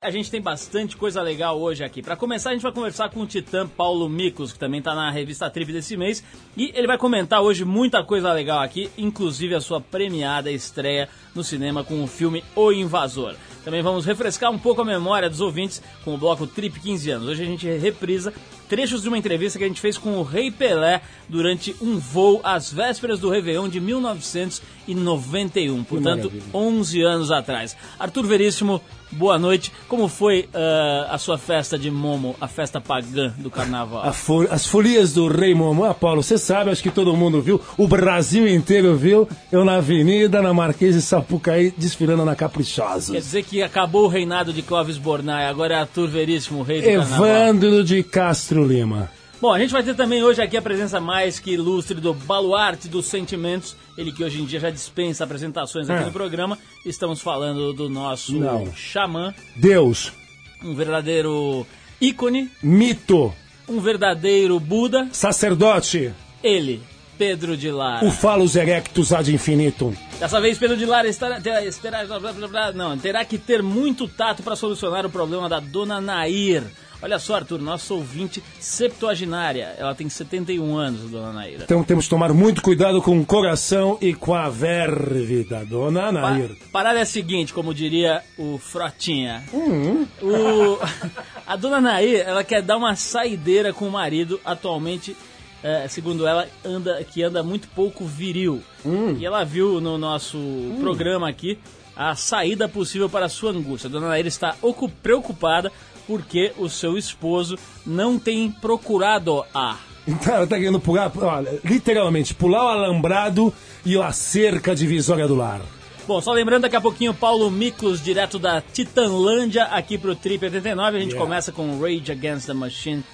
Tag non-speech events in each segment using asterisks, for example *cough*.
A gente tem bastante coisa legal hoje aqui. Para começar, a gente vai conversar com o titã Paulo Micos, que também está na revista Trip desse mês, e ele vai comentar hoje muita coisa legal aqui, inclusive a sua premiada estreia no cinema com o filme O Invasor. Também vamos refrescar um pouco a memória dos ouvintes com o bloco Trip 15 anos. Hoje a gente reprisa trechos de uma entrevista que a gente fez com o Rei Pelé durante um voo às vésperas do Réveillon de 1991, portanto, 11 anos atrás. Arthur Veríssimo, boa noite. Como foi uh, a sua festa de Momo, a festa pagã do carnaval? Fo as folias do Rei Momo. Ah, Paulo, você sabe, acho que todo mundo viu, o Brasil inteiro viu, eu na avenida, na Marquês de Sapucaí, desfilando na Caprichosa. Quer dizer que acabou o reinado de Clóvis Bornai, agora é Arthur Veríssimo, o rei do Evandro carnaval. Evandro de Castro Lima. Bom, a gente vai ter também hoje aqui a presença mais que ilustre do Baluarte dos Sentimentos, ele que hoje em dia já dispensa apresentações aqui é. no programa. Estamos falando do nosso Não. xamã. Deus. Um verdadeiro ícone. Mito. Um verdadeiro Buda. Sacerdote. Ele, Pedro de Lara. O Falos Erectus ad infinitum. Dessa vez, Pedro de Lara estará, terá, terá, não, terá que ter muito tato para solucionar o problema da dona Nair Olha só, Arthur, nosso ouvinte septuaginária. Ela tem 71 anos, dona Naira. Então temos que tomar muito cuidado com o coração e com a verve da dona Naira. Pa parada é a seguinte, como diria o Frotinha. Uhum. O... *laughs* a dona Nair, ela quer dar uma saideira com o marido atualmente. É, segundo ela, anda que anda muito pouco viril. Hum. E ela viu no nosso hum. programa aqui a saída possível para a sua angústia. A dona Nair está preocupada porque o seu esposo não tem procurado a. *laughs* Então ela tá querendo pular, olha, literalmente, pular o alambrado e a cerca divisória do lar. Bom, só lembrando daqui a pouquinho Paulo Miklos, direto da Titanlândia, aqui pro Trip 89. A gente yeah. começa com Rage Against the Machine,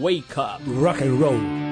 Wake Up. Rock and Roll.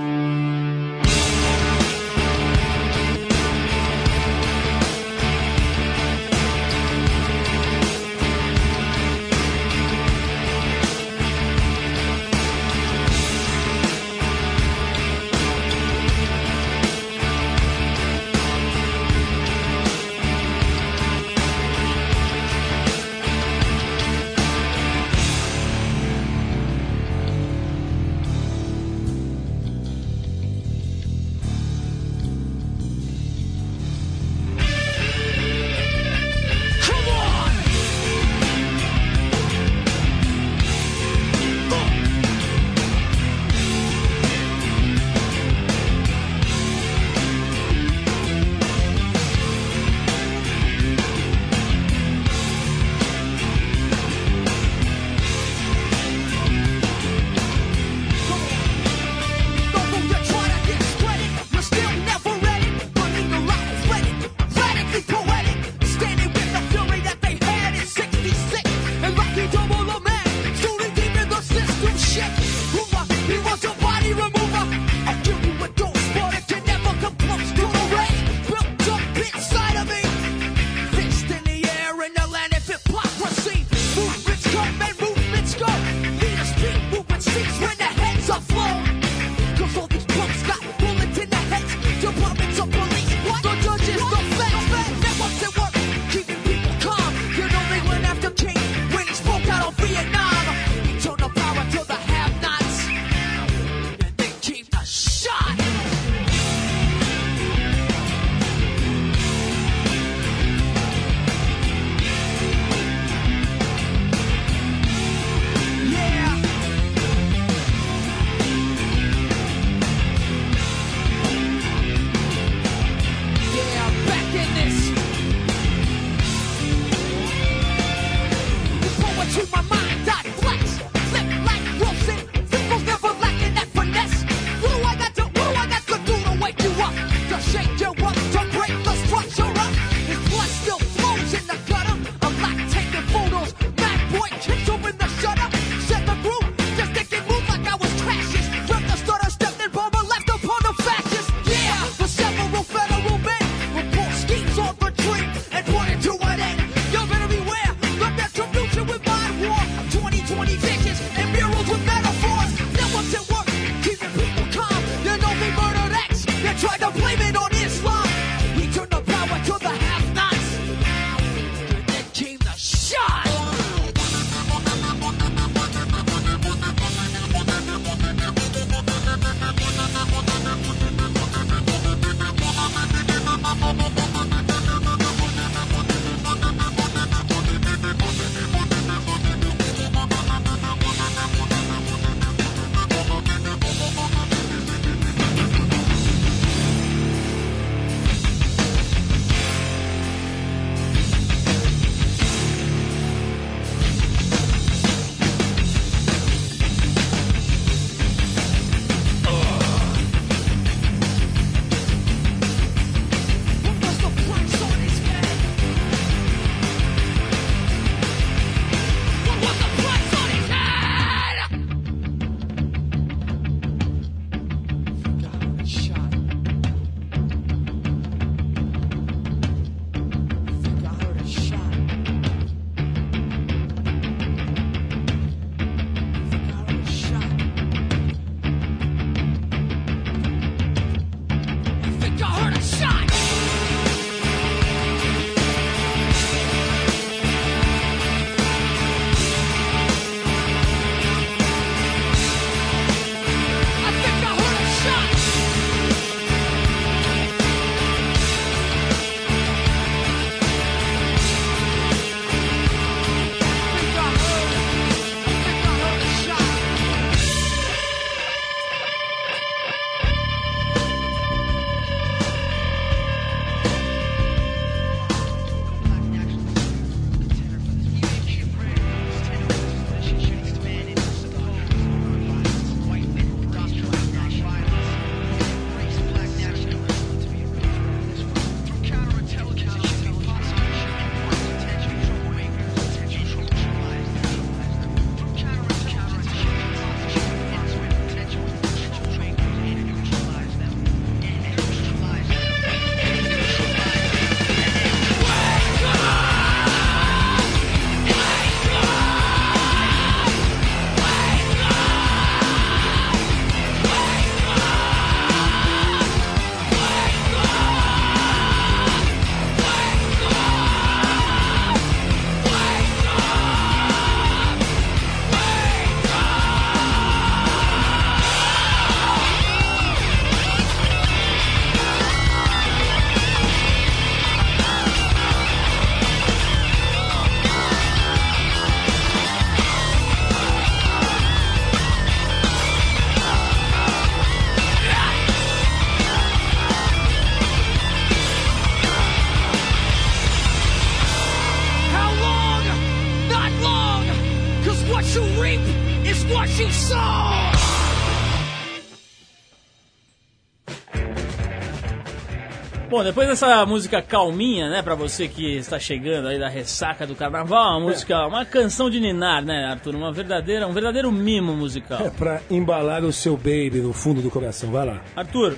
Depois dessa música calminha, né, pra você que está chegando aí da ressaca do carnaval, uma música, uma canção de ninar, né, Arthur? Uma verdadeira, um verdadeiro mimo musical. É pra embalar o seu baby no fundo do coração, vai lá. Arthur,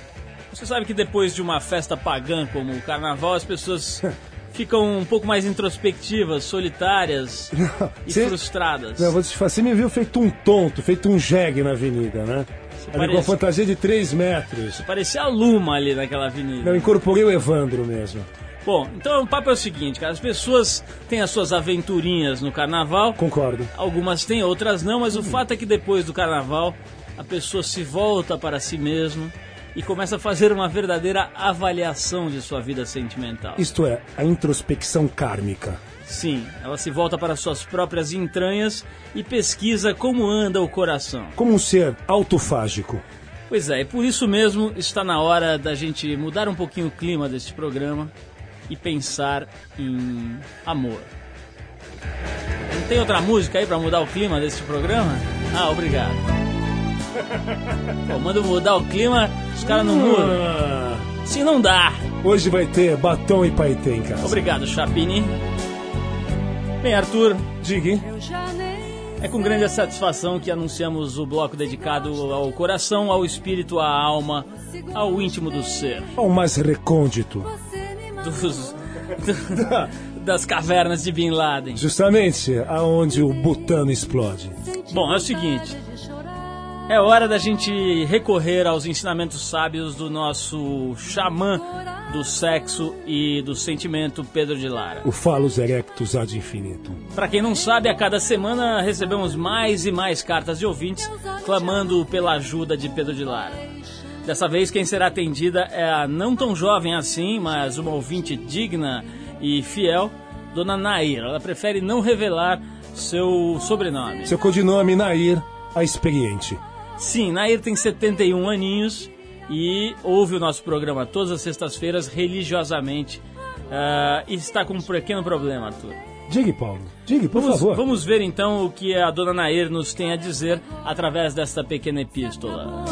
você sabe que depois de uma festa pagã como o carnaval, as pessoas *laughs* ficam um pouco mais introspectivas, solitárias não, *laughs* e cê, frustradas. Não, você me viu feito um tonto, feito um jegue na avenida, né? Ali com a fantasia de 3 metros. Parecia a Luma ali naquela avenida. Eu incorporei o Evandro mesmo. Bom, então o papo é o seguinte, cara. As pessoas têm as suas aventurinhas no carnaval. Concordo. Algumas têm, outras não, mas o fato é que depois do carnaval a pessoa se volta para si mesma e começa a fazer uma verdadeira avaliação de sua vida sentimental. Isto é, a introspecção kármica. Sim, ela se volta para suas próprias entranhas e pesquisa como anda o coração. Como um ser autofágico. Pois é, e por isso mesmo está na hora da gente mudar um pouquinho o clima deste programa e pensar em amor. Não tem outra música aí para mudar o clima deste programa? Ah, obrigado. *laughs* Pô, manda mudar o clima, os caras não mudam. Se não dá. Hoje vai ter batom e paetê em casa. Obrigado, Chapini. Bem, Arthur, diga. É com grande satisfação que anunciamos o bloco dedicado ao coração, ao espírito, à alma, ao íntimo do ser. Ao mais recôndito. Dos, do, *laughs* das cavernas de Bin Laden. Justamente aonde o butano explode. Bom, é o seguinte. É hora da gente recorrer aos ensinamentos sábios do nosso xamã do sexo e do sentimento Pedro de Lara. O Falos Erectus ad infinitum. Para quem não sabe, a cada semana recebemos mais e mais cartas de ouvintes clamando pela ajuda de Pedro de Lara. Dessa vez, quem será atendida é a não tão jovem assim, mas uma ouvinte digna e fiel, Dona Nair. Ela prefere não revelar seu sobrenome. Seu codinome Nair, a experiente. Sim, Nair tem 71 aninhos e ouve o nosso programa todas as sextas-feiras religiosamente. Uh, e está com um pequeno problema, Arthur. Diga, Paulo. Diga, por vamos, favor. Vamos ver então o que a dona Nair nos tem a dizer através desta pequena epístola.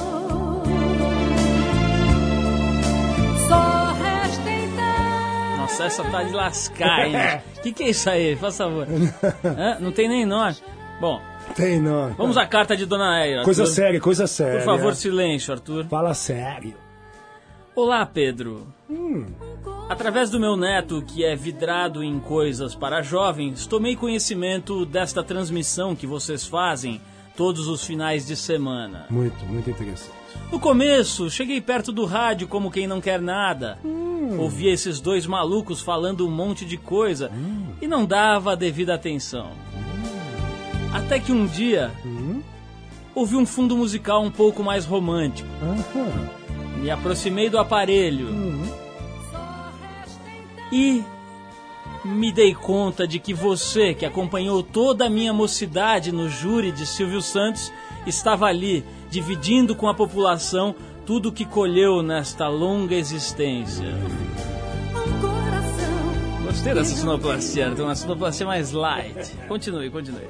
Nossa, essa tá de lascar, hein? O *laughs* que, que é isso aí? Faz favor. Hã? Não tem nem nós. Bom, tem não. Vamos à carta de Dona Eira. Coisa séria, coisa séria. Por favor, silêncio, Arthur. Fala sério. Olá, Pedro. Hum. Através do meu neto, que é vidrado em coisas para jovens, tomei conhecimento desta transmissão que vocês fazem todos os finais de semana. Muito, muito interessante. No começo, cheguei perto do rádio como quem não quer nada. Hum. Ouvia esses dois malucos falando um monte de coisa hum. e não dava a devida atenção. Até que um dia uhum. ouvi um fundo musical um pouco mais romântico. Uhum. Me aproximei do aparelho uhum. e me dei conta de que você, que acompanhou toda a minha mocidade no júri de Silvio Santos, estava ali, dividindo com a população tudo o que colheu nesta longa existência. Gostei dessa sonoplastia, tem uma sonoplastia mais light. Continue, continue.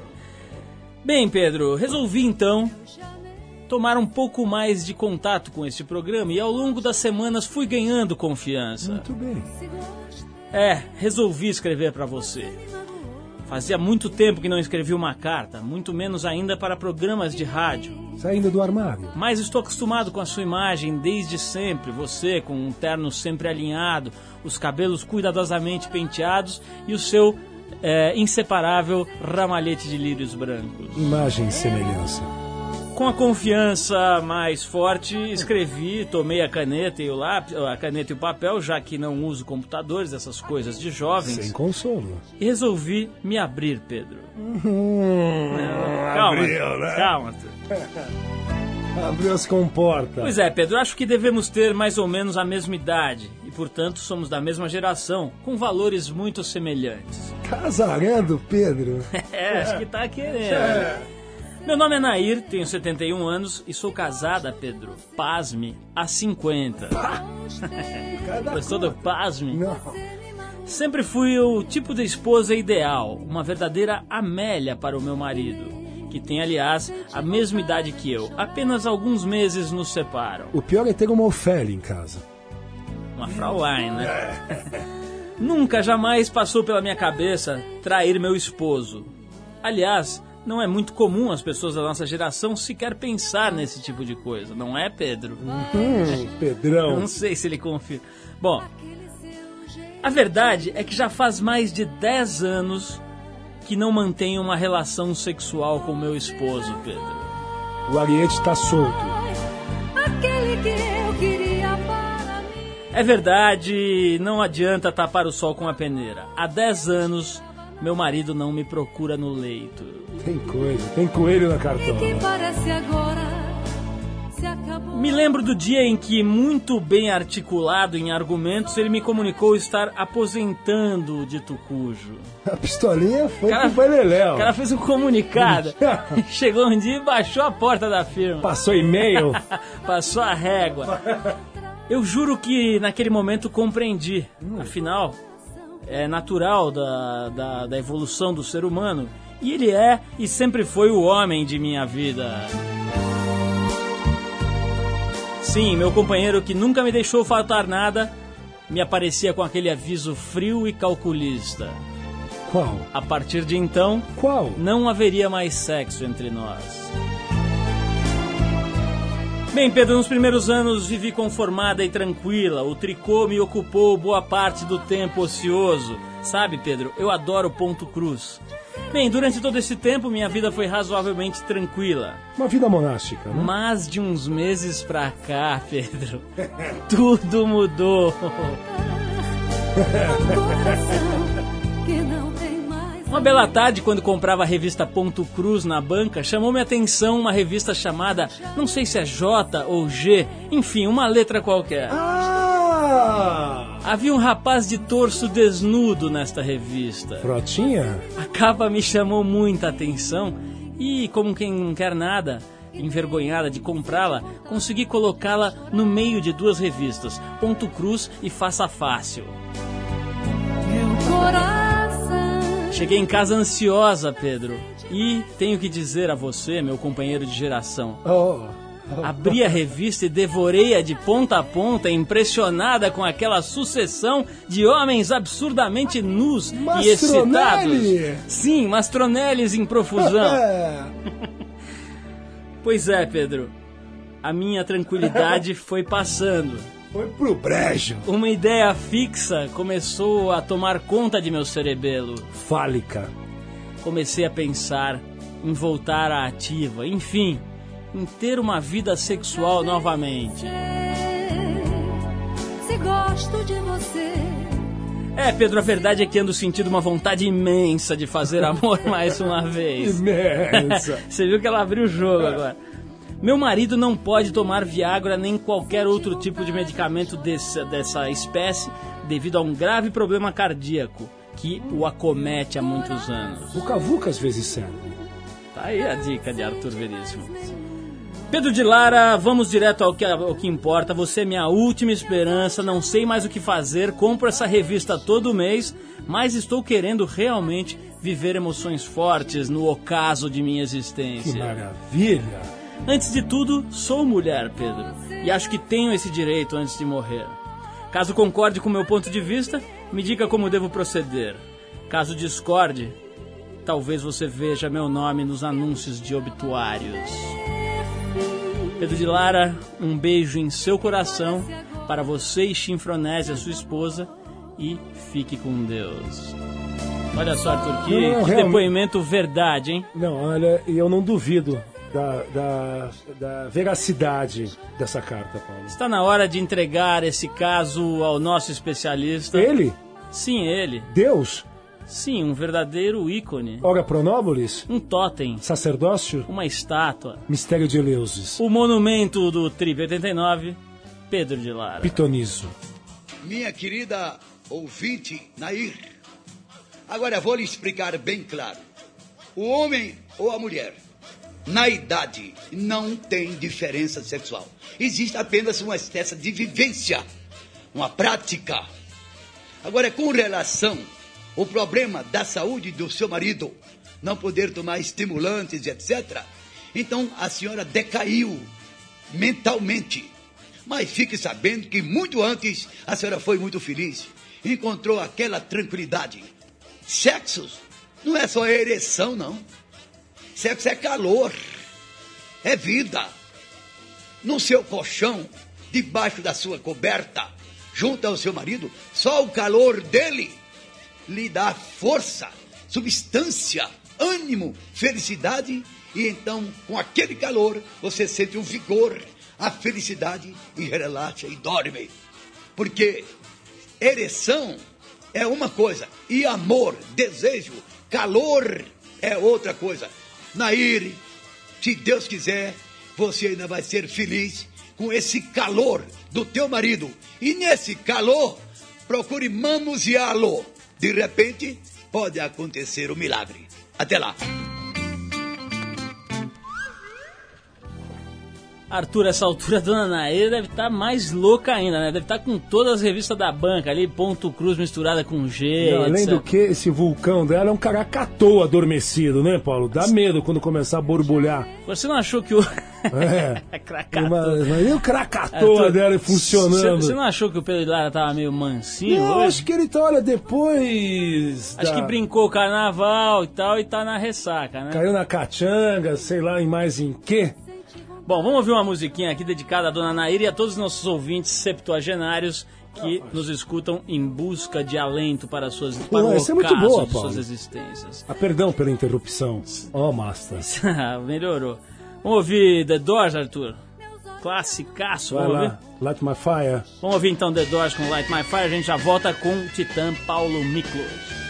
Bem, Pedro, resolvi então tomar um pouco mais de contato com este programa e ao longo das semanas fui ganhando confiança. Muito bem. É, resolvi escrever para você. Fazia muito tempo que não escrevi uma carta, muito menos ainda para programas de rádio. Saindo do armário. Mas estou acostumado com a sua imagem desde sempre. Você com um terno sempre alinhado, os cabelos cuidadosamente penteados e o seu é, inseparável ramalhete de lírios brancos. Imagem e semelhança. Com a confiança mais forte, escrevi, tomei a caneta e o lápis, a caneta e o papel, já que não uso computadores, essas coisas de jovens. Sem consolo. Resolvi me abrir, Pedro. Hum, calma, abriu, né? calma. *laughs* Abriu as comportas. Pois é, Pedro, acho que devemos ter mais ou menos a mesma idade e, portanto, somos da mesma geração, com valores muito semelhantes. *laughs* Casarando, Pedro? é, acho que tá querendo. É. Meu nome é Nair, tenho 71 anos e sou casada, Pedro. Pasme, há 50. Gostou do pasme? Não. Sempre fui o tipo de esposa ideal, uma verdadeira Amélia para o meu marido que tem, aliás, a mesma idade que eu. Apenas alguns meses nos separam. O pior é ter uma Ofélia em casa. Uma Fraulein, né? Nunca, jamais passou pela minha cabeça trair meu esposo. Aliás, não é muito comum as pessoas da nossa geração sequer pensar nesse tipo de coisa, não é, Pedro? Hum, Pedrão. Não sei se ele confia. Bom, a verdade é que já faz mais de 10 anos que não mantenho uma relação sexual com meu esposo, Pedro. O Ariete tá solto. Aquele que eu queria para mim. É verdade, não adianta tapar o sol com a peneira. Há 10 anos, meu marido não me procura no leito. Tem coisa, tem coelho na E que cartola. parece agora. Me lembro do dia em que, muito bem articulado em argumentos, ele me comunicou estar aposentando o dito cujo. A pistolinha foi Cara- pro Beleléu. O cara fez um comunicado. *laughs* Chegou um dia e baixou a porta da firma. Passou e-mail. *laughs* Passou a régua. Eu juro que naquele momento compreendi. Afinal, é natural da, da, da evolução do ser humano. E ele é e sempre foi o homem de minha vida. Sim, meu companheiro que nunca me deixou faltar nada, me aparecia com aquele aviso frio e calculista. Qual? A partir de então, Qual? não haveria mais sexo entre nós. Bem, Pedro, nos primeiros anos vivi conformada e tranquila. O tricô me ocupou boa parte do tempo ocioso. Sabe, Pedro, eu adoro ponto cruz. Bem, durante todo esse tempo minha vida foi razoavelmente tranquila. Uma vida monástica, né? Mas de uns meses pra cá, *laughs* Pedro, tudo mudou. Um. *laughs* Uma bela tarde, quando comprava a revista Ponto Cruz na banca, chamou minha atenção uma revista chamada, não sei se é J ou G, enfim, uma letra qualquer. Ah! Havia um rapaz de torso desnudo nesta revista. Frotinha? A capa me chamou muita atenção e, como quem não quer nada, envergonhada de comprá-la, consegui colocá-la no meio de duas revistas, Ponto Cruz e Faça Fácil. Meu coração. Cheguei em casa ansiosa, Pedro, e tenho que dizer a você, meu companheiro de geração, Oh. Abri a revista e devorei-a de ponta a ponta, impressionada com aquela sucessão de homens absurdamente nus e excitados. Mastronelli! Sim, mastronelles em profusão. *laughs* É. pois é, Pedro. A minha tranquilidade *laughs* foi passando. Foi pro brejo. Uma ideia fixa começou a tomar conta de meu cerebelo. Fálica. Comecei a pensar em voltar à ativa, enfim, em ter uma vida sexual novamente. Se gosto de você. É, Pedro, a verdade é que ando sentindo uma vontade imensa de fazer amor *laughs* mais uma vez. Imensa. *laughs* Você viu que ela abriu o jogo agora. Meu marido não pode tomar Viagra nem qualquer outro tipo de medicamento desse, dessa espécie devido a um grave problema cardíaco que o acomete há muitos anos. Vuca Vuca às vezes serve. Tá aí a dica de Arthur Veríssimo. Pedro de Lara, vamos direto ao que, ao que importa. Você é minha última esperança, não sei mais o que fazer. Compro essa revista todo mês, mas estou querendo realmente viver emoções fortes no ocaso de minha Que existência. maravilha. Antes de tudo, sou mulher, Pedro, e acho que tenho esse direito antes de morrer. Caso concorde com meu ponto de vista, me diga como devo proceder. Caso discorde, talvez você veja meu nome nos anúncios de obituários. Pedro de Lara, um beijo em seu coração para você e Chinfronésia, sua esposa, e fique com Deus. Olha só, Arthur, que, Não, não, que depoimento verdade, hein? Não, olha, eu não duvido da, da, da veracidade dessa carta, Paulo. Está na hora de entregar esse caso ao nosso especialista. Ele? Sim, ele. Deus? Sim, um verdadeiro ícone. Ora pronóbulis? Um totem. Sacerdócio? Uma estátua. Mistério de Eleusis. O monumento do Trip 89, Pedro de Lara. Pitonizo. Minha querida ouvinte Nair, agora vou lhe explicar bem claro. O homem ou a mulher, na idade, não tem diferença sexual. Existe apenas uma espécie de vivência, uma prática. Agora, com relação ao problema da saúde do seu marido, não poder tomar estimulantes, etc. Então a senhora decaiu mentalmente. Mas fique sabendo que muito antes a senhora foi muito feliz. Encontrou aquela tranquilidade. Sexo não é só ereção, não. Sexo é calor, é vida. No seu colchão, debaixo da sua coberta, junto ao seu marido, só o calor dele lhe dá força, substância, ânimo, felicidade, e então, com aquele calor, você sente o vigor, a felicidade e relaxa e dorme. Porque ereção é uma coisa e amor, desejo, calor é outra coisa. Nair, se Deus quiser, você ainda vai ser feliz com esse calor do teu marido. E nesse calor, procure manuseá-lo. De repente, pode acontecer o um milagre. Até lá. Arthur, essa altura a *laughs* dona Nair deve estar tá mais louca ainda, né? Deve estar tá com todas as revistas da banca ali, ponto cruz misturada com G. Não, além do que, esse vulcão dela é um caracatô adormecido, né, Paulo? Dá medo quando começar a borbulhar. Você não achou que o. É. *laughs* Krakatoa. Mas, o Krakatoa dela funcionando. Você não achou que o Pedro Lara tava meio mansinho? Não, acho que ele tá, olha, depois. Acho da... que brincou o carnaval e tal e tá na ressaca, né? Caiu na cachanga, sei lá, em mais em quê. Bom, vamos ouvir uma musiquinha aqui dedicada à dona Nair e a todos os nossos ouvintes septuagenários que nos escutam em busca de alento para suas para Pô, essa é muito boa, de suas existências. Ah, perdão pela interrupção. Ó, oh, Master. *laughs* Melhorou. Vamos ouvir The Doors, Arthur. Classicaço, Vai vamos lá. ouvir? Light My Fire. Vamos ouvir então The Doors com Light My Fire. A gente já volta com o Titã Paulo Miklos.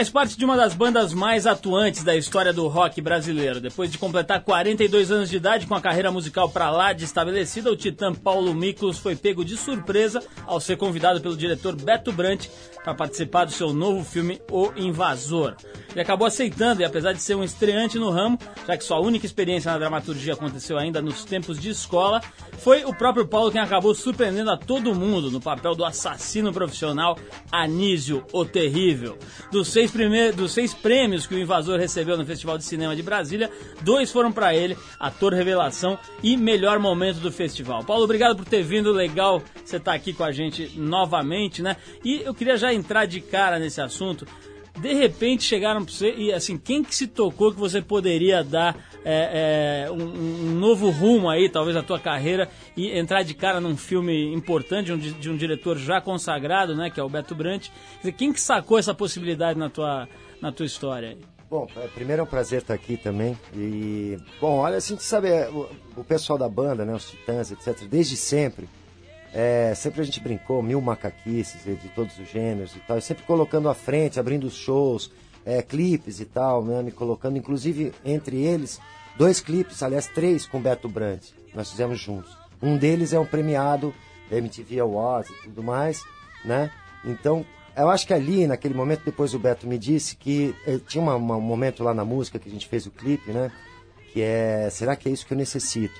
Faz parte de uma das bandas mais atuantes da história do rock brasileiro. Depois de completar 42 anos de idade com a carreira musical pra lá de estabelecida, o titã Paulo Miklos foi pego de surpresa ao ser convidado pelo diretor Beto Brant para participar do seu novo filme O Invasor. Ele acabou aceitando e apesar de ser um estreante no ramo, já que sua única experiência na dramaturgia aconteceu ainda nos tempos de escola, foi o próprio Paulo quem acabou surpreendendo a todo mundo no papel do assassino profissional Anísio o Terrível. Dos seis, primeiros, dos seis prêmios que o Invasor recebeu no Festival de Cinema de Brasília, dois foram para ele, ator revelação e melhor momento do festival. Paulo, obrigado por ter vindo, legal você estar aqui com a gente novamente, né? E eu queria já entrar de cara nesse assunto. De repente chegaram para você e assim, quem que se tocou que você poderia dar é, é, um, um novo rumo aí, talvez a tua carreira e entrar de cara num filme importante de um, de um diretor já consagrado, né, que é o Beto Brant. Dizer, quem que sacou essa possibilidade na tua, na tua história? aí? Bom, é, primeiro é um prazer estar aqui também. E, bom, olha, a gente sabe, é, o, o pessoal da banda, né, os Titãs, etc., desde sempre, é, sempre a gente brincou, mil macaquices de todos os gêneros e tal, e sempre colocando à frente, abrindo os shows, é, clipes e tal, né, me colocando, inclusive, entre eles, dois clipes, aliás, três com Beto Brandt, nós fizemos juntos. Um deles é um premiado da MTV Awards e tudo mais, né? Então, eu acho que ali, naquele momento, depois o Beto me disse que eh, tinha uma- uma- um momento lá na música que a gente fez o clipe, né? Que é Será que é isso que eu necessito?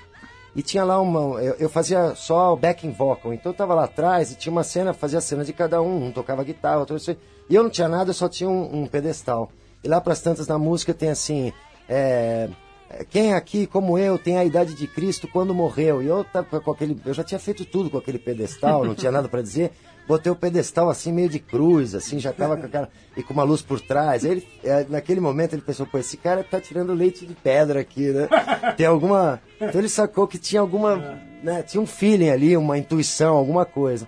E tinha lá uma. Eu, eu fazia só backing vocal, então eu tava lá atrás e tinha uma cena, fazia a cena de cada um, um tocava guitarra, outro. E eu não tinha nada, eu só tinha um, um pedestal. E lá pras tantas na música tem assim. é, quem aqui, como eu, tem a idade de Cristo quando morreu? E eu tava com aquele. Eu já tinha feito tudo com aquele pedestal, não tinha nada para dizer. Botei o pedestal assim, meio de cruz, assim, já tava com aquela. E com uma luz por trás. Aí ele, é, naquele momento ele pensou, pô, esse cara tá tirando leite de pedra aqui, né? *laughs* Tem alguma. Então ele sacou que tinha alguma. Né, tinha um feeling ali, uma intuição, alguma coisa.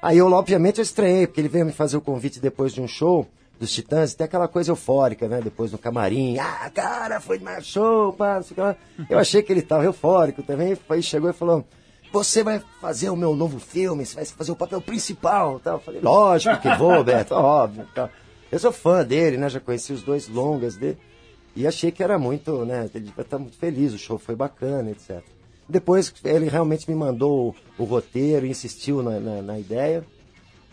Aí eu, obviamente, eu estranhei, porque ele veio me fazer o convite depois de um show dos Titãs, tem aquela coisa eufórica, né? Depois no camarim, ah, cara, foi mais show, pá, não sei o que lá. Eu achei que ele tava eufórico também, aí chegou e falou, você vai fazer o meu novo filme, você vai fazer o papel principal, tal. Eu falei, lógico que vou, Beto, *laughs* óbvio, tal. Eu sou fã dele, né? Já conheci os dois longas dele. E achei que era muito, né? Ele devia estar muito feliz, o show foi bacana, etc. Depois ele realmente me mandou o, roteiro, insistiu na, na, na ideia.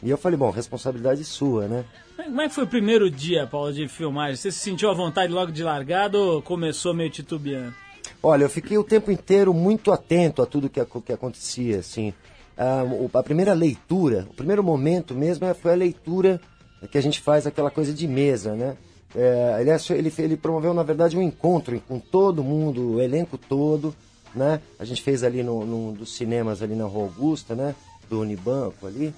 E eu falei, bom, responsabilidade sua, né? Como é que foi o primeiro dia, Paulo, de filmagem? Você se sentiu à vontade logo de largada ou começou meio titubeando? Olha, eu fiquei o tempo inteiro muito atento a tudo que, que acontecia, assim. Ah, o- a primeira leitura, o primeiro momento mesmo é- foi a leitura que a gente faz aquela coisa de mesa, né? É, ele, ele, ele promoveu, na verdade, um encontro com todo mundo, o elenco todo, né? A gente fez ali no, num dos cinemas ali na Rua Augusta, né? Do Unibanco ali.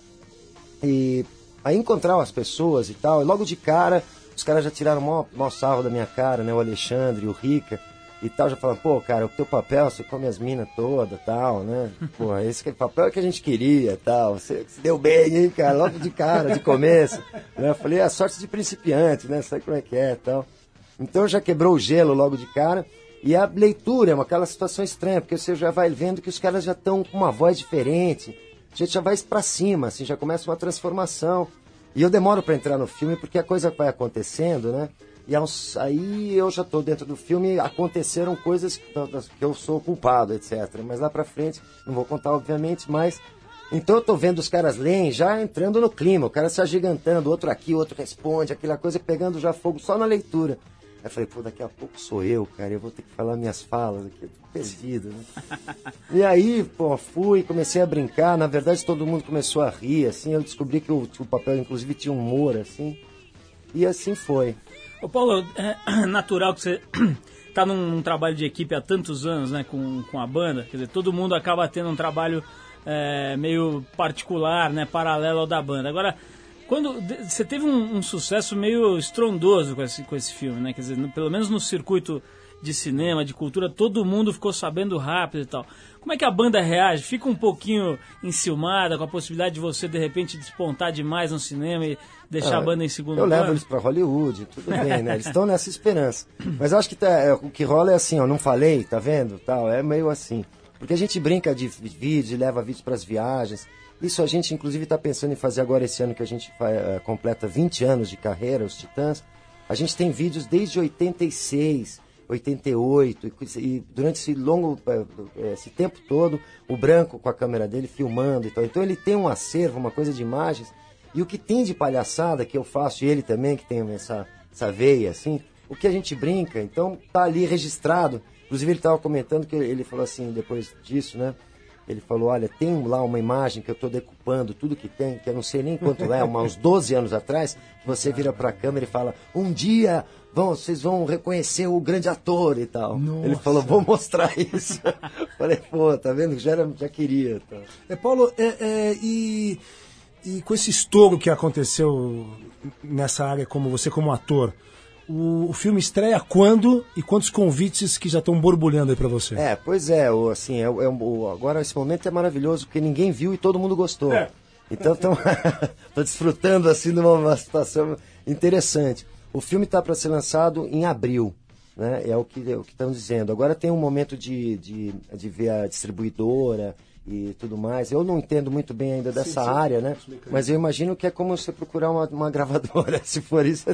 E aí encontraram as pessoas e tal, e logo de cara, os caras já tiraram o maior, maior sarro da minha cara, né? O Alexandre, o Rica e tal, já falaram, pô, cara, o teu papel, você come as minas todas tal, né? *laughs* Pô, esse que- papel é que a gente queria tal. Você se deu bem, hein, cara? Logo de cara, de começo. *laughs* né? Eu falei, é a sorte de principiante, né? Sabe como é que é tal. Então já quebrou o gelo logo de cara. E a leitura é uma aquela situação estranha, porque você já vai vendo que os caras já estão com uma voz diferente, a gente já vai pra cima, assim, já começa uma transformação. E eu demoro para entrar no filme porque a coisa vai acontecendo, né? E aí eu já tô dentro do filme, aconteceram coisas que eu sou culpado, etc. Mas lá pra frente, não vou contar, obviamente, mas. Então eu tô vendo os caras leem já entrando no clima, o cara se agigantando, outro aqui, outro responde, aquela coisa pegando já fogo só na leitura. Aí eu falei, pô, daqui a pouco sou eu, cara, eu vou ter que falar minhas falas aqui, eu tô perdido, né? E aí, pô, fui, comecei a brincar. Na verdade, todo mundo começou a rir, assim. Eu descobri que o, o papel, inclusive, tinha humor, assim. E assim foi. Ô Paulo, é *clears throat* natural que você *clears throat* tá num, trabalho de equipe há tantos anos, né, com, com a banda. Quer dizer, todo mundo acaba tendo um trabalho é, meio particular, né, paralelo ao da banda. Agora, quando você teve um, um sucesso meio estrondoso com esse, com esse filme, né? Quer dizer, no- pelo menos no circuito de cinema, de cultura, todo mundo ficou sabendo rápido e tal. Como é que a banda reage? Fica um pouquinho enciumada com a possibilidade de você, de repente, despontar demais no cinema e deixar Ah, a banda em segundo Eu plano? levo eles pra Hollywood, tudo *laughs* bem, né? Eles estão nessa esperança. Mas eu acho que tá- é, o que rola é assim, ó, não falei, tá vendo? Tal, é meio assim. Porque a gente brinca de vídeos e leva vídeos pras viagens. Isso a gente, inclusive, está pensando em fazer agora esse ano que a gente eh, completa 20 anos de carreira, os Titãs. A gente tem vídeos desde 86, 88, e, e durante esse longo, eh, eh, esse tempo todo, o Branco com a câmera dele filmando e tal. Então ele tem um acervo, uma coisa de imagens. E o que tem de palhaçada que eu faço, e ele também, que tem essa, essa veia, assim, o que a gente brinca, então tá ali registrado. Inclusive ele estava comentando que ele falou assim, depois disso, né? Ele falou, olha, tem lá uma imagem que eu estou decupando tudo que tem, que eu não sei nem quanto é, uns 12 anos atrás, que você vira para a câmera e fala, um dia vão, vocês vão reconhecer o grande ator e tal. Ele falou, vou mostrar *laughs* isso. Falei, pô, tá vendo? Já, era, já queria. Tá. É, Paulo, é, é, e, e com esse estouro que aconteceu nessa área como você como ator, o, o filme estreia quando e quantos convites que já estão borbulhando aí pra você? É, pois é, o, assim, é, é o- agora esse momento é maravilhoso, porque ninguém viu e todo mundo gostou. É. Então estou *laughs* desfrutando assim de uma, uma situação interessante. O filme está para ser lançado em abril, né? É o que é o que estão dizendo. Agora tem um momento de, de, de ver a distribuidora e tudo mais. Eu não entendo muito bem ainda dessa área, né? Mas eu imagino que é como você procurar uma, uma gravadora. *laughs* Se for isso,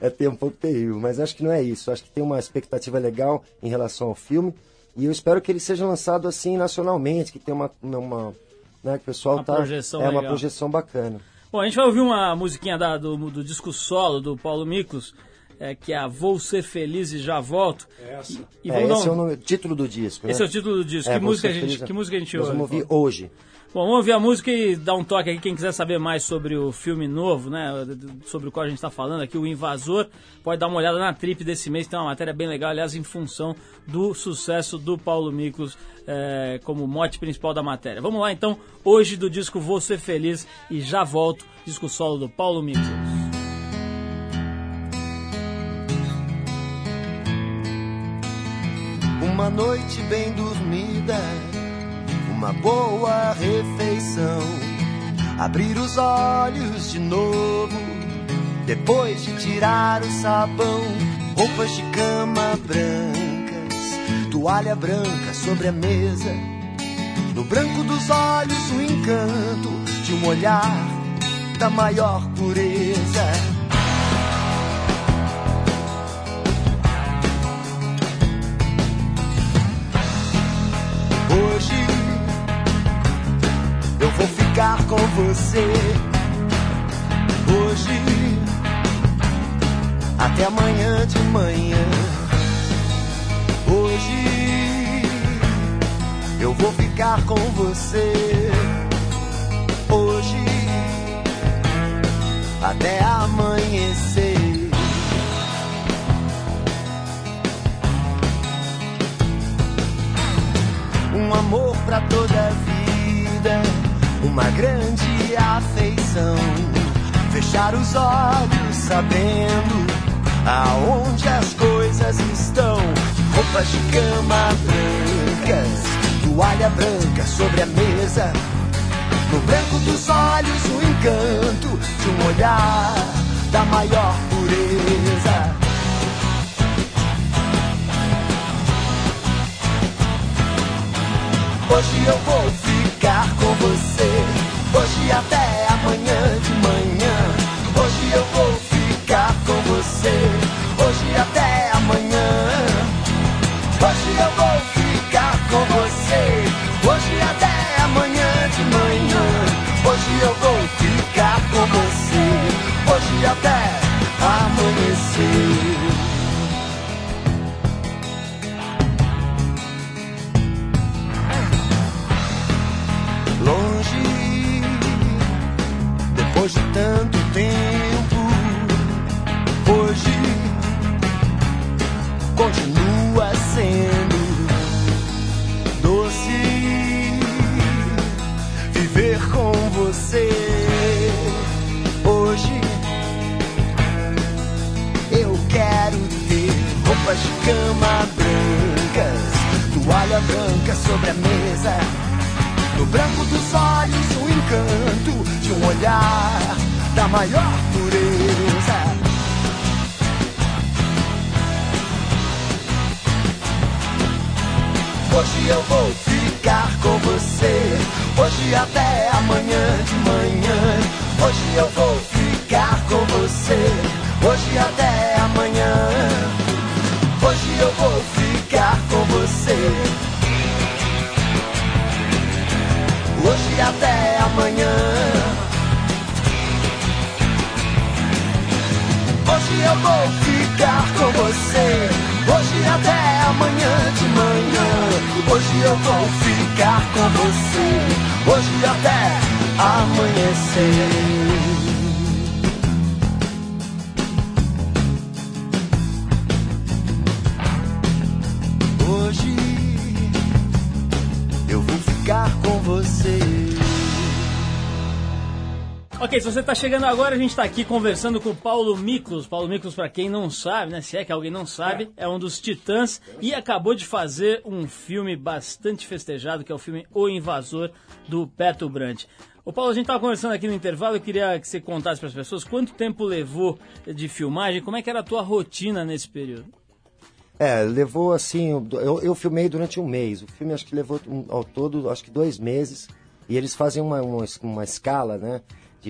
é, é ter um pouco terrível. Mas acho que não é isso. Acho que tem uma expectativa legal em relação ao filme. E eu espero que ele seja lançado assim nacionalmente, que tenha uma. uma né, que o pessoal Uma tá. projeção é uma legal. projeção bacana. Bom, a gente vai ouvir uma musiquinha da- do, do disco solo do Paulo Miklos, é, que é a Vou Ser Feliz e Já Volto. Essa. E É, vamos dar esse um- é o nome- título do disco. Esse né? é o título do disco. É, que, música a gente, Feliz- que música a gente Nós ouve? vamos ouvir hoje. Bom, vamos ouvir a música e dar um toque aqui. Quem quiser saber mais sobre o filme novo, né? Sobre o qual a gente está falando aqui, o Invasor, pode dar uma olhada na trip desse mês. Tem uma matéria bem legal, aliás, em função do sucesso do Paulo Miklos é, como mote principal da matéria. Vamos lá então, hoje do disco Vou Ser Feliz e Já Volto, disco solo do Paulo Miklos. Uma noite bem dormida, uma boa refeição. Abrir os olhos de novo, depois de tirar o sabão. Roupas de cama brancas, toalha branca sobre a mesa. No branco dos olhos, o encanto de um olhar da maior pureza. Hoje ficar com você. Hoje até amanhã de manhã. Hoje eu vou ficar com você. Hoje até amanhecer. um amor pra toda a vida, uma grande afeição. Fechar os olhos sabendo aonde as coisas estão. Roupas de cama brancas, toalha branca sobre a mesa. No branco dos olhos, o encanto de um olhar da maior pureza. Hoje eu vou ficar com você. Até amanhã de manhã. Hoje eu vou ficar com você. Está chegando agora, a gente está aqui conversando com o Paulo Miklos. Paulo Miklos, para quem não sabe, né? Se é que alguém não sabe, é um dos titãs e acabou de fazer um filme bastante festejado, que é o filme O Invasor, do Beto Brandt. Ô Paulo, a gente estava conversando aqui no intervalo, eu queria que você contasse para as pessoas quanto tempo levou de filmagem, como é que era a tua rotina nesse período? É, levou assim. Eu, eu filmei durante um mês. O filme acho que levou ao todo, acho que dois meses. E eles fazem uma, uma, uma escala, né?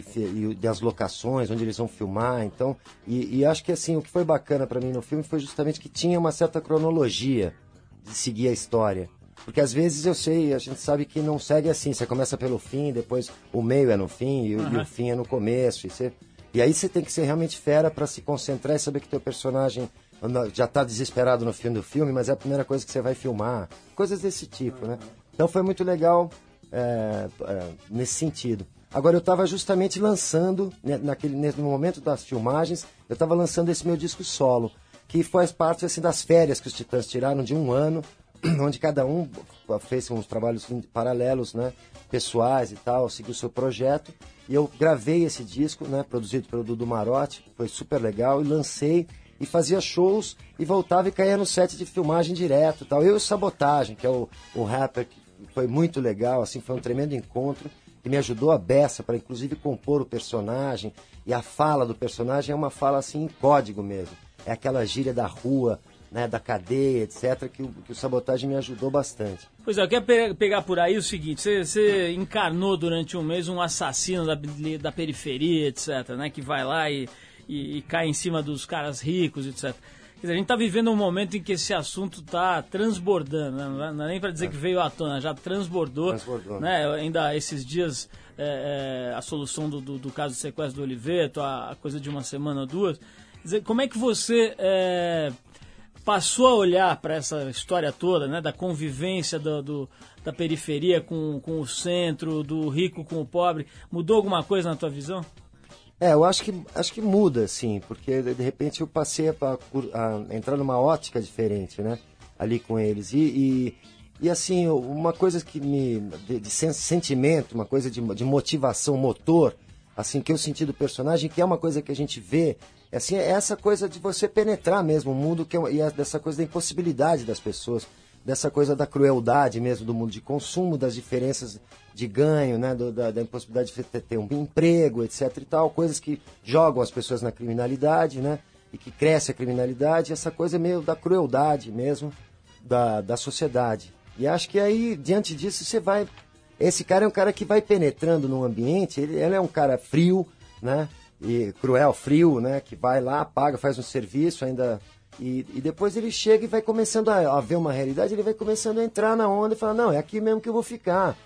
De, e das locações, onde eles vão filmar. Então, e, e acho que assim, o que foi bacana pra mim no filme foi justamente que tinha uma certa cronologia de seguir a história. Porque às vezes eu sei, a gente sabe que não segue assim. Você começa pelo fim, depois o meio é no fim e, o- e o fim é no começo. E, você- e aí você tem que ser realmente fera pra se concentrar e saber que teu personagem já tá desesperado no fim do filme, mas é a primeira coisa que você vai filmar. Coisas desse tipo, né? Então foi muito legal é, é, nesse sentido. Agora eu estava justamente lançando, né, naquele, no momento das filmagens, eu estava lançando esse meu disco solo, que faz parte assim, das férias que os Titãs tiraram de um ano, *clears throat* onde cada um fez uns trabalhos paralelos, né, pessoais e tal, seguiu seu projeto. E eu gravei esse disco, né, produzido pelo Dudu Marotti, foi super legal, e lancei e fazia shows e voltava e caía no set de filmagem direto tal. Eu e o Sabotagem, que é o, o rapper que foi muito legal, assim, foi um tremendo encontro que me ajudou a beça para inclusive compor o personagem e a fala do personagem é uma fala assim em código mesmo. É aquela gíria da rua, né, da cadeia, etc, que o, que o Sabotagem me ajudou bastante. Pois é, eu quero pe- pegar por aí o seguinte, você, encarnou durante um mês um assassino da, da periferia, etc, né, que vai lá e, e, e cai em cima dos caras ricos, etc. Dizer, a gente está vivendo um momento em que esse assunto está transbordando, né? não é- é nem para dizer que veio à tona, já transbordou. Transbordou, né? Ainda esses dias, é, é, a solução do, do, do caso de sequestro do Oliveto, a, a coisa de uma semana ou duas. Dizer, como é que você é, passou a olhar para essa história toda, né, da convivência do, do- da periferia com, com o centro, do rico com o pobre, mudou alguma coisa na tua visão? É, eu acho que, acho que muda, sim, porque de repente eu passei a, a- entrar numa ótica diferente, né? Ali com eles. E, e, e, assim, uma coisa que me. de, de sen- sentimento, uma coisa de, de motivação, motor, assim, que eu senti do personagem, que é uma coisa que a gente vê, é, assim, é essa coisa de você penetrar mesmo o mundo, que é, e é dessa coisa da impossibilidade das pessoas dessa coisa da crueldade mesmo do mundo de consumo, das diferenças de ganho, né, do- da, da impossibilidade de ter, um emprego, etc e tal, coisas que jogam as pessoas na criminalidade, né, e que cresce a criminalidade, essa coisa meio da crueldade mesmo da, da sociedade. E acho que aí, diante disso, você vai. Esse cara é um cara que vai penetrando no ambiente, ele, ele é um cara frio, né? E cruel, frio, né? Que vai lá, paga, faz um serviço, ainda. E, e depois ele chega e vai começando a, a ver uma realidade, ele vai começando a entrar na onda e falar, não, é aqui mesmo que eu vou ficar.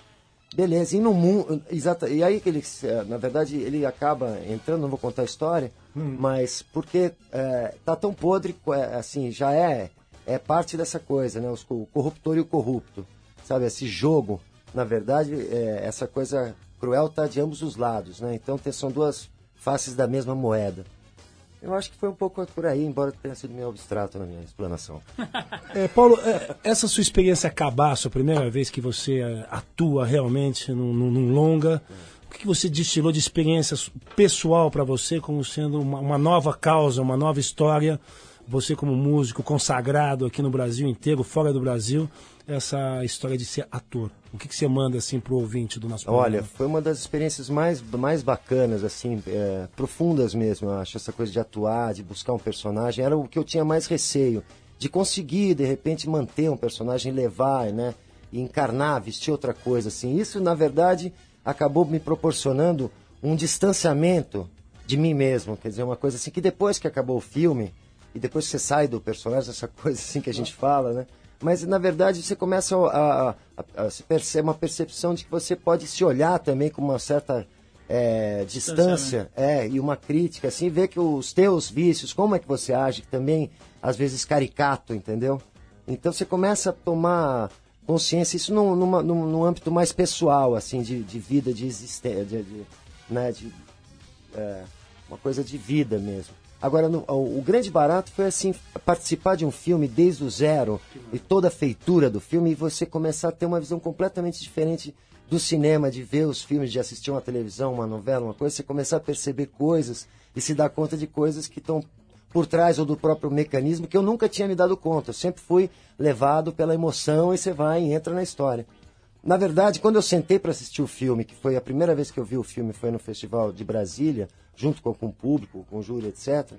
Beleza, e no mundo. Exata, e aí que ele, eh, na verdade, ele acaba entrando, não vou contar a história, mas porque é, tá tão podre, é, assim, já é, é parte dessa coisa, né? Os, o corruptor e o corrupto. Sabe, esse jogo, na verdade, é, essa coisa cruel tá de ambos os lados, né? Então são duas faces da mesma moeda. Eu acho que foi um pouco por aí, embora tenha sido meio abstrato na minha explanação. *laughs* É, Paulo, é, essa sua experiência cabaço, a primeira vez que você é, atua realmente num, num- longa, o que você destilou de experiência pessoal para você como sendo uma, uma nova causa, uma nova história? Você como músico consagrado aqui no Brasil inteiro, fora do Brasil, essa história de ser ator. O que, que você manda assim pro ouvinte do nosso Olha, programa? foi uma das experiências mais, mais bacanas, assim, é, profundas mesmo, eu acho, essa coisa de atuar, de buscar um personagem, era o que eu tinha mais receio, de conseguir, de repente, manter um personagem, levar, né, e encarnar, vestir outra coisa, assim. Isso, na verdade, acabou me proporcionando um distanciamento de mim mesmo, quer dizer, uma coisa assim, que depois que acabou o filme, e depois que você sai do personagem, essa *laughs* coisa assim que a gente fala, né, mas na verdade você começa a, a, a, se perceber uma percepção de que você pode se olhar também com uma certa é, distância é, e uma crítica, assim, ver que os teus vícios, como é que você age, que também às vezes caricato, entendeu? Então você começa a tomar consciência, isso num, numa, num, num âmbito mais pessoal, assim, de, de vida, de existência, de, de, né, de é, uma coisa de vida mesmo. Agora, no- o, o grande barato foi assim participar de um filme desde o zero e toda a feitura do filme e você começar a ter uma visão completamente diferente do cinema, de ver os filmes, de assistir uma televisão, uma novela, uma coisa, você começar a perceber coisas e se dar conta de coisas que estão por trás ou do próprio mecanismo que eu nunca tinha me dado conta. Eu sempre fui levado pela emoção e você vai e entra na história. Na verdade, quando eu sentei para assistir o filme, que foi a primeira vez que eu vi o filme, foi no Festival de Brasília, junto com, com o público, com o júri, etc.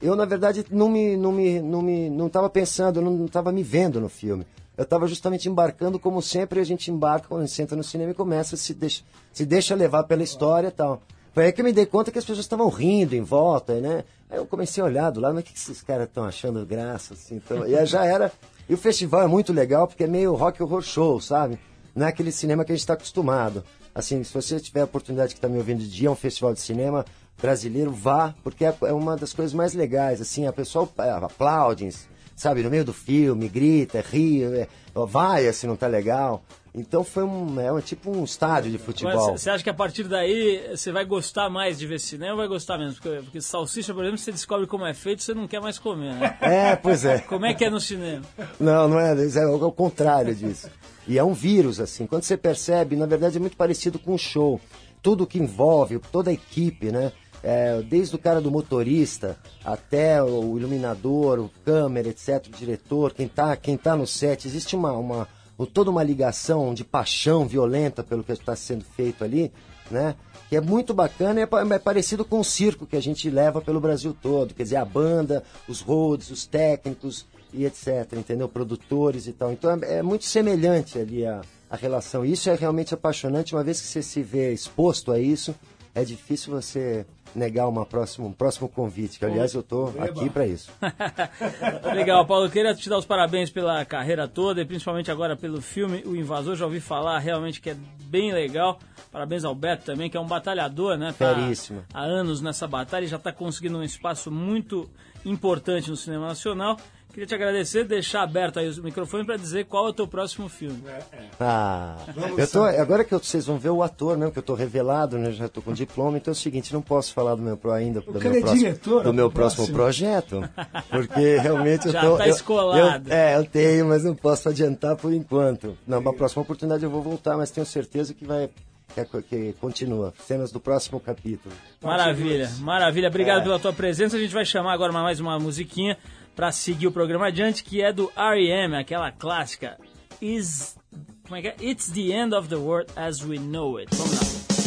Eu, na verdade, não me, não me, não me, não estava pensando, não estava me vendo no filme. Eu estava justamente embarcando, como sempre a gente embarca quando a gente senta no cinema e começa se deixa, se deixa levar pela história e tal. Foi aí que eu me dei conta que as pessoas estavam rindo em volta, né? Aí eu comecei a olhar do lado, mas o que que esses caras estão achando graça, assim? Então, e já era... E o festival é muito legal porque é meio rock horror show, sabe? Não é aquele cinema que a gente está acostumado. Assim, se você tiver a oportunidade que está me ouvindo de dia, é um festival de cinema brasileiro, vá, porque é é uma das coisas mais legais, assim, a pessoa é, aplaude, sabe, no meio do filme, grita, ri, é, vai, assim, não tá legal. Então foi um, é um tipo um estádio de futebol. Você acha que a partir daí você vai gostar mais de ver cinema ou vai gostar menos? Porque, porque salsicha, por exemplo, você descobre como é feito, você não quer mais comer, né? *laughs* É, pois é. Como é que é no cinema? Não, não é, é o contrário disso. E é um vírus, assim. Quando você percebe, na verdade é muito parecido com um show. Tudo que envolve, toda a equipe, né? É, desde o cara do motorista até o iluminador, o câmera, etc., o diretor, quem tá, quem tá no set, existe uma, uma, o- toda uma ligação de paixão violenta pelo que está sendo feito ali, né? Que é muito bacana é, é parecido com o circo que a gente leva pelo Brasil todo. Quer dizer, a banda, os roads, os técnicos e etc, entendeu? Produtores e tal. Então é, é muito semelhante ali a, a relação. Isso é realmente apaixonante. Uma vez que você se vê exposto a isso, é difícil você negar uma próxima, um próximo convite. Que, aliás, eu tô aqui para isso. *laughs* Legal, Paulo. Eu queria te dar os parabéns pela carreira toda e principalmente agora pelo filme O Invasor. Já ouvi falar realmente que é bem legal. Parabéns ao Beto também, que é um batalhador, né? Tá há anos nessa batalha e já está conseguindo um espaço muito importante no cinema nacional. Queria te agradecer, deixar aberto aí o microfone para dizer qual é o teu próximo filme. Ah, eu tô, agora que eu- vocês vão ver o ator, né? Que eu tô revelado, né? Já tô com diploma, então é o seguinte, não posso falar do meu pro ainda do meu é próximo, diretor, do meu próximo próximo. projeto, *laughs* porque realmente eu Já tô tá eu- escolado. eu- é, eu tenho, mas não posso adiantar por enquanto. Na próxima oportunidade eu vou voltar, mas tenho certeza que vai que, que continua. Cenas do próximo capítulo. Maravilha, maravilha. Obrigado É. pela tua presença. A gente vai chamar agora mais uma musiquinha para seguir o programa adiante, que é do R.E.M., aquela clássica Is como é que é? It's the end of the world as we know it. Vamos lá.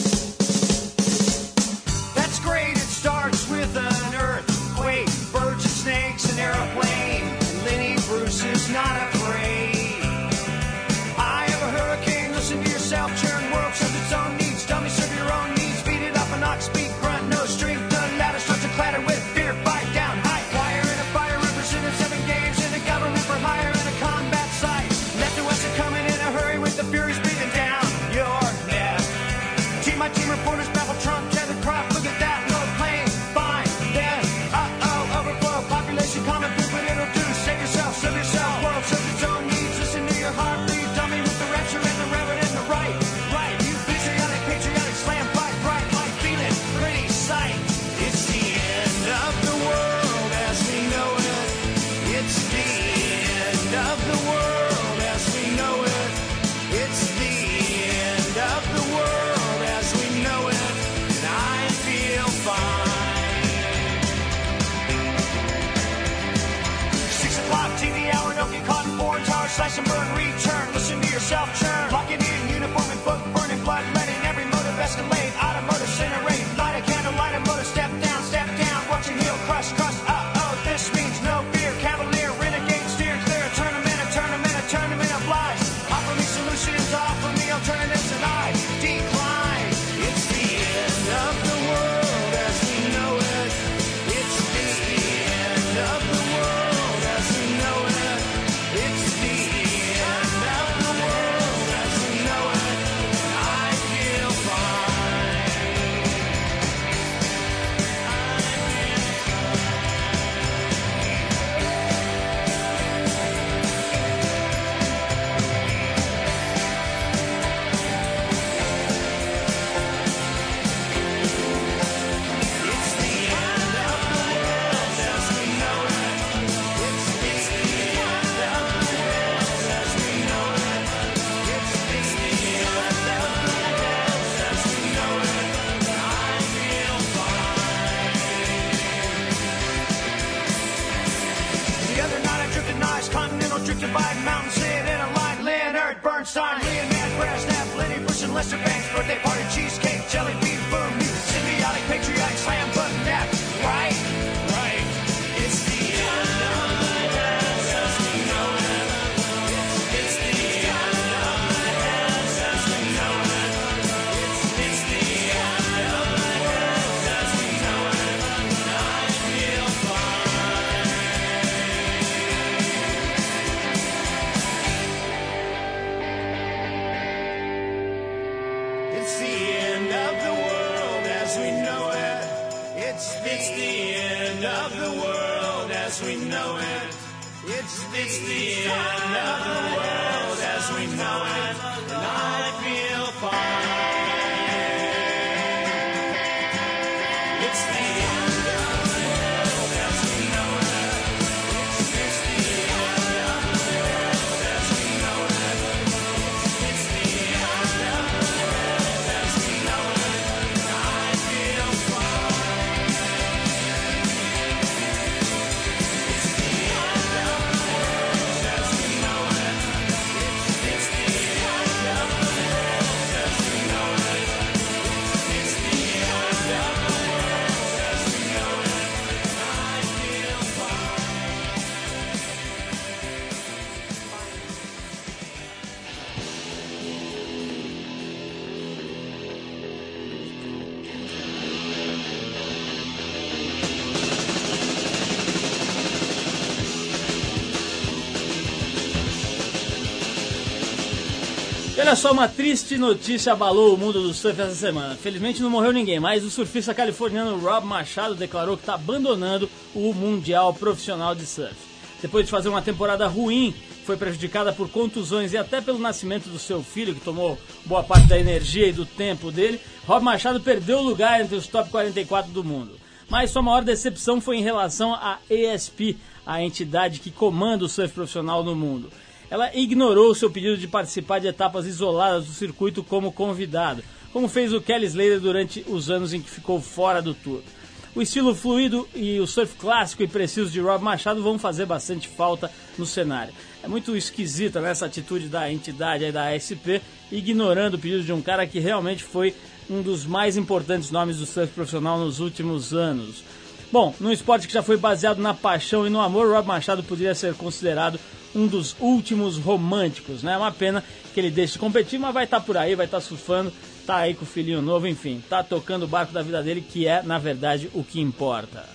Olha só, uma triste notícia abalou o mundo do surf essa semana. Felizmente não morreu ninguém, mas o surfista californiano Rob Machado declarou que está abandonando o Mundial Profissional de Surf. Depois de fazer uma temporada ruim, foi prejudicada por contusões e até pelo nascimento do seu filho, que tomou boa parte da energia e do tempo dele, Rob Machado perdeu o lugar entre os top 44 do mundo. Mas sua maior decepção foi em relação à ESP, a entidade que comanda o surf profissional no mundo. Ela ignorou seu pedido de participar de etapas isoladas do circuito como convidado, como fez o Kelly Slater durante os anos em que ficou fora do Tour. O estilo fluido e o surf clássico e preciso de Rob Machado vão fazer bastante falta no cenário. É muito esquisita né, essa atitude da entidade aí da ASP, ignorando o pedido de um cara que realmente foi um dos mais importantes nomes do surf profissional nos últimos anos. Bom, num esporte que já foi baseado na paixão e no amor, Rob Machado poderia ser considerado um dos últimos românticos, né? É uma pena que ele deixe de competir, mas vai estar por aí, vai estar surfando, tá aí com o filhinho novo, enfim, tá tocando o barco da vida dele, que é, na verdade, o que importa.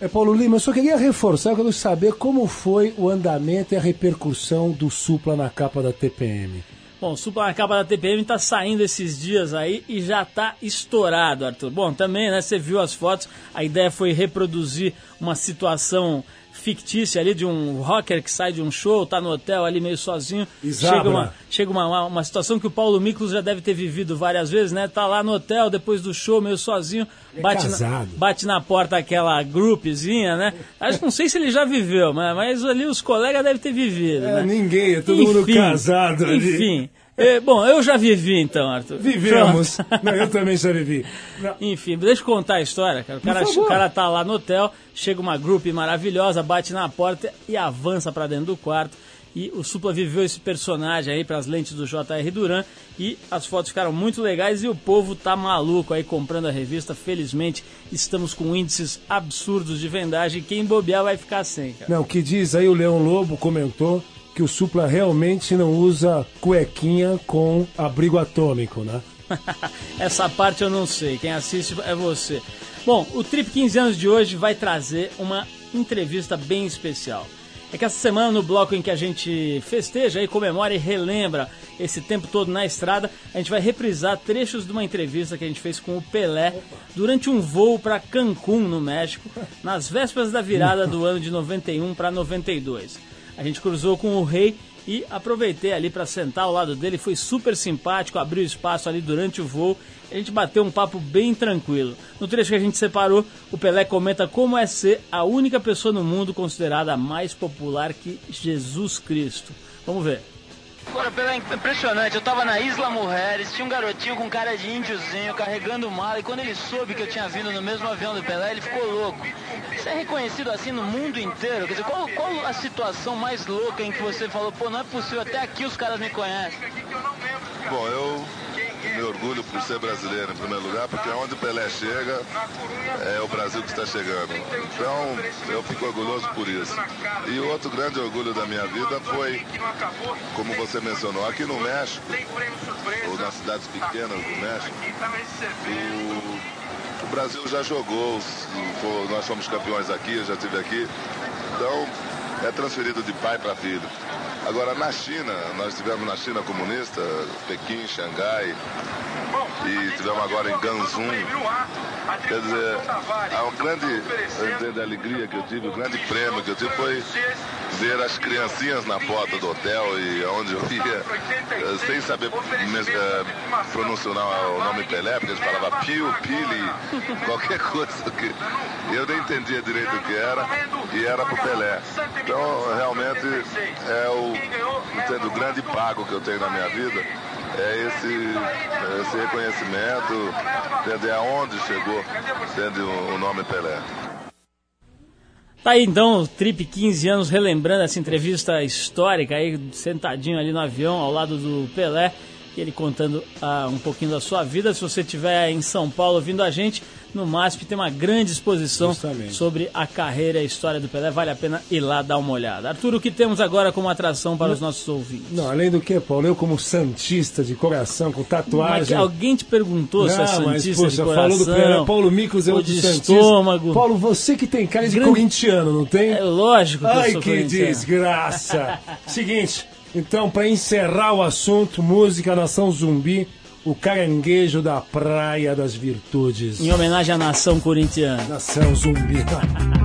É, Paulo Lima, eu só queria reforçar, eu quero saber como foi o andamento e a repercussão do Supla na capa da TPM. Bom, o na capa da TPM tá saindo esses dias aí e já tá estourado, Arthur. Bom, também, né, você viu as fotos, a ideia foi reproduzir uma situação fictícia ali de um rocker que sai de um show, tá no hotel ali meio sozinho. Isabra. Chega, uma, chega uma, uma, uma situação que o Paulo Miklos já deve ter vivido várias vezes, né? Tá lá no hotel depois do show, meio sozinho, é bate, na, casado. bate na porta aquela groupzinha, né? Acho que não sei se ele já viveu, mas, mas ali os colegas devem ter vivido. É, né? ninguém, é todo mundo casado ali. Enfim. É, bom, eu já vivi então, Arthur. Vivemos. Não, eu também já vivi. Não, Enfim, deixa eu contar a história, cara. O cara, o cara tá lá no hotel, chega uma group maravilhosa, bate na porta e avança pra dentro do quarto. E o Supla viveu esse personagem aí pras lentes do J.R. Duran e as fotos ficaram muito legais e o povo tá maluco aí comprando a revista. Felizmente, estamos com índices absurdos de vendagem. Quem bobear vai ficar sem, cara. Não, o que diz aí o Leão Lobo comentou que o Supla realmente não usa cuequinha com abrigo atômico, né? *laughs* Essa parte eu não sei, quem assiste é você. Bom, o Trip 15 anos de hoje vai trazer uma entrevista bem especial. É que essa semana, no bloco em que a gente festeja e comemora e relembra esse tempo todo na estrada, a gente vai reprisar trechos de uma entrevista que a gente fez com o Pelé durante um voo para Cancún, no México, nas vésperas da virada do ano de 91 para 92. A gente cruzou com o rei e aproveitei ali para sentar ao lado dele, foi super simpático, abriu espaço ali durante o voo. A gente bateu um papo bem tranquilo. No trecho que a gente separou, o Pelé comenta como é ser a única pessoa no mundo considerada mais popular que Jesus Cristo. Vamos ver. Agora, impressionante. Eu tava na Isla Mujeres, tinha um garotinho com cara de índiozinho carregando mala, e quando ele soube que eu tinha vindo no mesmo avião do Pelé, ele ficou louco. Você é reconhecido assim no mundo inteiro? Quer dizer, qual, qual a situação mais louca em que você falou, pô, não é possível, até aqui os caras me conhecem? Bom, eu me orgulho por ser brasileiro em primeiro lugar, porque onde o Pelé chega, é o Brasil que está chegando. Então, eu fico orgulhoso por isso. E outro grande orgulho da minha vida foi, como você mencionou, aqui no México, ou nas cidades pequenas do México, o, o Brasil já jogou, nós fomos campeões aqui, eu já estive aqui. Então, é transferido de pai para filho. Agora, na China, nós tivemos na China comunista, Pequim, Xangai, e tivemos agora em Ganzum. Quer dizer, a grande alegria que eu tive, o grande prêmio que eu tive foi ver as criancinhas na porta do hotel e onde eu ia, eh, sem saber eh, pronunciar o nome Pelé, porque eles falavam Pio, Pili, qualquer coisa que eu nem entendia direito o que era, e era pro Pelé. Então, realmente, é o, entendo, o grande pago que eu tenho na minha vida é esse, esse reconhecimento, entender aonde chegou, entende, o, nome Pelé. Tá aí então o Trip 15 anos relembrando essa entrevista histórica aí, sentadinho ali no avião ao lado do Pelé, ele contando ah, um pouquinho da sua vida. Se você estiver em São Paulo ouvindo a gente, no MASP tem uma grande exposição Justamente. sobre a carreira e a história do Pelé. Vale a pena ir lá dar uma olhada. Arthur, o que temos agora como atração para os nossos ouvintes? Não, além do que, Paulo, eu como santista de coração, com Mas tatuagem... alguém te perguntou se é Não, mas, Santista de poxa, coração, falou do Pelé, Paulo Micos é outro de Santista. estômago. Paulo, você que tem cara de Grande- corintiano, não tem? É lógico que eu Ai, sou que desgraça! *laughs* Seguinte, então, para encerrar o assunto, música Nação Zumbi, o caranguejo da Praia das Virtudes. Em homenagem à nação corintiana. Nação Zumbi. *laughs*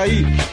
aí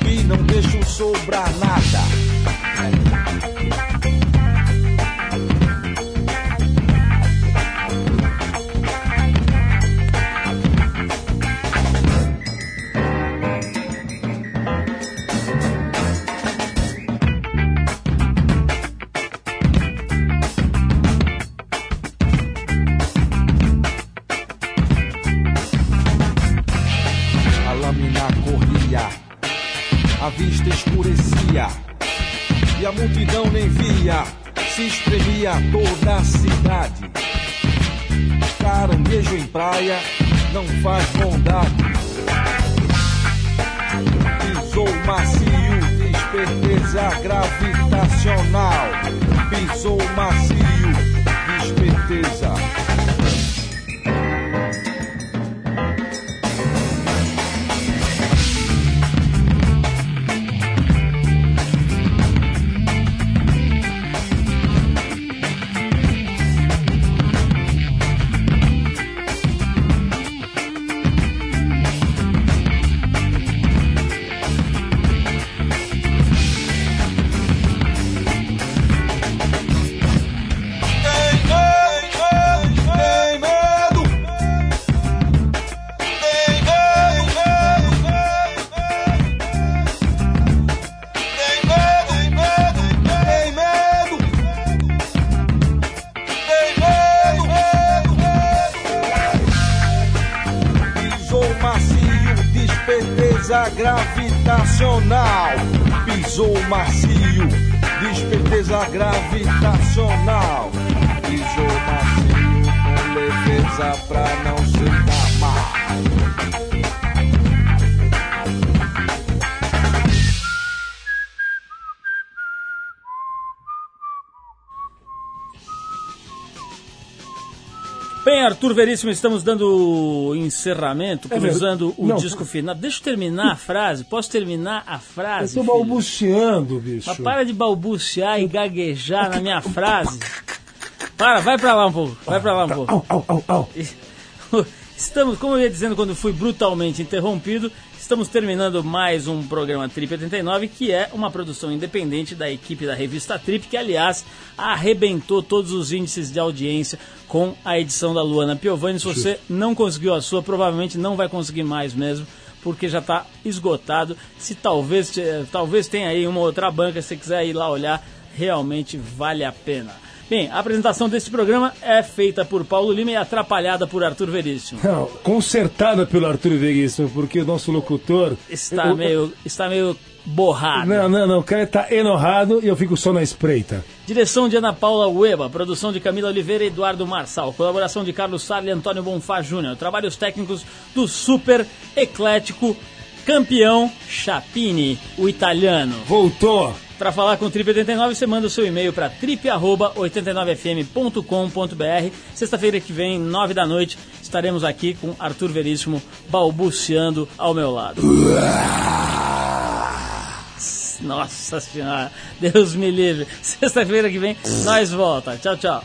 Pisou macio, com leveza pra não se dar mal. Arthur Veríssimo, estamos dando encerramento, É cruzando o Não. disco final. Deixa eu terminar a *laughs* frase. Posso terminar a Eu frase? tô filho? balbuciando, bicho. Mas para de balbuciar e gaguejar na minha frase. Para, vai pra lá um pouco. Vai pra lá um pouco. *laughs* Estamos, como eu ia dizendo quando fui brutalmente interrompido, estamos terminando mais um programa Trip 89, que é uma produção independente da equipe da revista Trip, que aliás arrebentou todos os índices de audiência com a edição da Luana Piovani. Se você não conseguiu a sua, provavelmente não vai conseguir mais mesmo, porque já está esgotado. Se talvez, eh, talvez tenha aí uma outra banca, se você quiser ir lá olhar, realmente vale a pena. Bem, a apresentação desse programa é feita por Paulo Lima e atrapalhada por Arthur Veríssimo. Não, consertada pelo Arthur Veríssimo, porque o nosso locutor. Está Eu- meio, está meio borrado. Não, não, não, o cara tá enorrado e eu fico só na espreita. Direção de Ana Paula Ueba, produção de Camila Oliveira e Eduardo Marçal, colaboração de Carlos Sarli e Antônio Bonfá Júnior, trabalhos técnicos do super eclético campeão Chapini, o italiano. Voltou! Para falar com o Trip 89, você manda o seu e-mail para trip@89fm.com.br. Sexta-feira que vem, nove da noite, estaremos aqui com Arthur Veríssimo balbuciando ao meu lado. Nossa senhora, Deus me livre. Sexta-feira que vem, nós volta. Tchau, tchau.